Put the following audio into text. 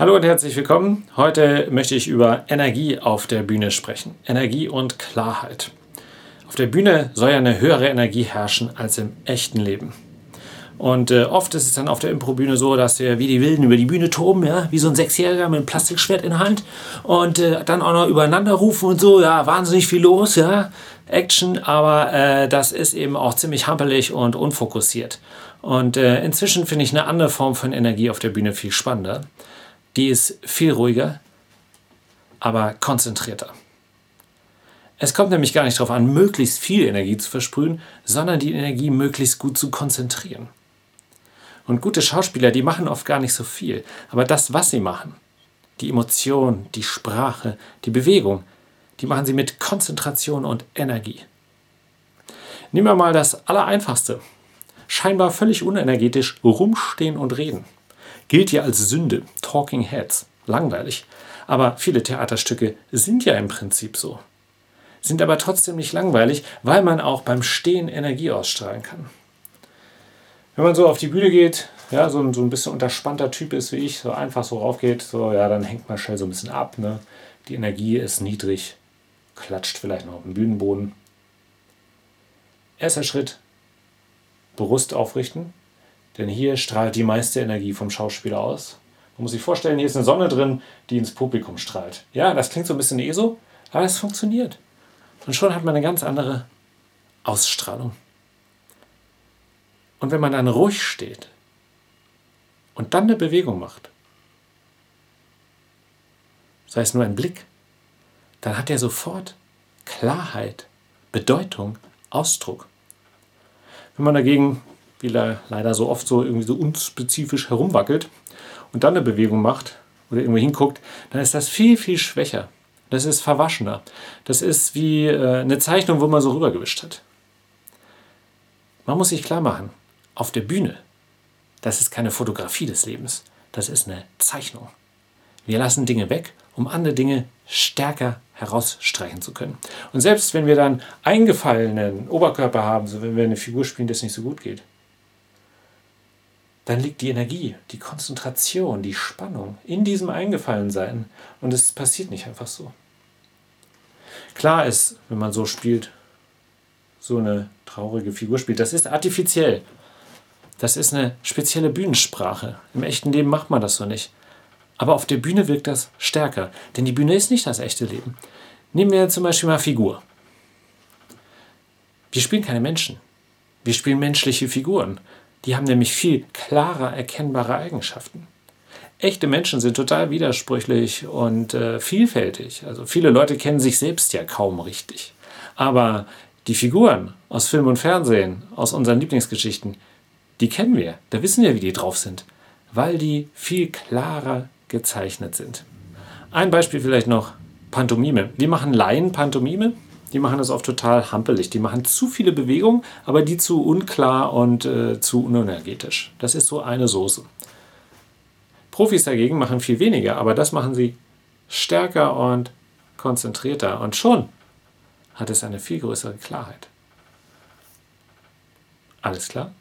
Hallo und herzlich willkommen. Heute möchte ich über Energie auf der Bühne sprechen. Energie und Klarheit. Auf der Bühne soll ja eine höhere Energie herrschen als im echten Leben. Und äh, oft ist es dann auf der Improbühne so, dass wir wie die Wilden über die Bühne toben, ja, wie so ein Sechsjähriger mit einem Plastikschwert in der Hand und äh, dann auch noch übereinander rufen und so, ja, wahnsinnig viel los, ja, Action, aber äh, das ist eben auch ziemlich hampelig und unfokussiert. Und äh, inzwischen finde ich eine andere Form von Energie auf der Bühne viel spannender. Die ist viel ruhiger, aber konzentrierter. Es kommt nämlich gar nicht darauf an, möglichst viel Energie zu versprühen, sondern die Energie möglichst gut zu konzentrieren. Und gute Schauspieler, die machen oft gar nicht so viel. Aber das, was sie machen, die Emotion, die Sprache, die Bewegung, die machen sie mit Konzentration und Energie. Nehmen wir mal das Allereinfachste. Scheinbar völlig unenergetisch rumstehen und reden. Gilt ja als Sünde, Talking Heads, langweilig. Aber viele Theaterstücke sind ja im Prinzip so. Sind aber trotzdem nicht langweilig, weil man auch beim Stehen Energie ausstrahlen kann wenn man so auf die Bühne geht, ja, so, so ein bisschen unterspannter Typ ist wie ich, so einfach so raufgeht, so, ja, dann hängt man schnell so ein bisschen ab. Ne? Die Energie ist niedrig, klatscht vielleicht noch auf den Bühnenboden. Erster Schritt, Brust aufrichten, denn hier strahlt die meiste Energie vom Schauspieler aus. Man muss sich vorstellen, hier ist eine Sonne drin, die ins Publikum strahlt. Ja, das klingt so ein bisschen ESO, aber es funktioniert. Und schon hat man eine ganz andere Ausstrahlung. Und wenn man dann ruhig steht und dann eine Bewegung macht, sei es nur ein Blick, dann hat er sofort Klarheit, Bedeutung, Ausdruck. Wenn man dagegen, wie leider so oft so irgendwie so unspezifisch herumwackelt und dann eine Bewegung macht oder irgendwo hinguckt, dann ist das viel, viel schwächer. Das ist verwaschener. Das ist wie äh, eine Zeichnung, wo man so rübergewischt hat. Man muss sich klar machen, auf der Bühne, das ist keine Fotografie des Lebens, das ist eine Zeichnung. Wir lassen Dinge weg, um andere Dinge stärker herausstreichen zu können. Und selbst wenn wir dann eingefallenen Oberkörper haben, so wenn wir eine Figur spielen, das nicht so gut geht, dann liegt die Energie, die Konzentration, die Spannung in diesem Eingefallensein und es passiert nicht einfach so. Klar ist, wenn man so spielt, so eine traurige Figur spielt, das ist artifiziell. Das ist eine spezielle Bühnensprache. Im echten Leben macht man das so nicht. Aber auf der Bühne wirkt das stärker, denn die Bühne ist nicht das echte Leben. Nehmen wir zum Beispiel mal Figur. Wir spielen keine Menschen. Wir spielen menschliche Figuren. Die haben nämlich viel klarer erkennbare Eigenschaften. Echte Menschen sind total widersprüchlich und äh, vielfältig. Also viele Leute kennen sich selbst ja kaum richtig. Aber die Figuren aus Film und Fernsehen, aus unseren Lieblingsgeschichten, die kennen wir, da wissen wir, wie die drauf sind, weil die viel klarer gezeichnet sind. Ein Beispiel vielleicht noch, Pantomime. Wir machen Laien Pantomime, die machen das oft total hampelig. Die machen zu viele Bewegungen, aber die zu unklar und äh, zu unenergetisch. Das ist so eine Soße. Profis dagegen machen viel weniger, aber das machen sie stärker und konzentrierter. Und schon hat es eine viel größere Klarheit. Alles klar?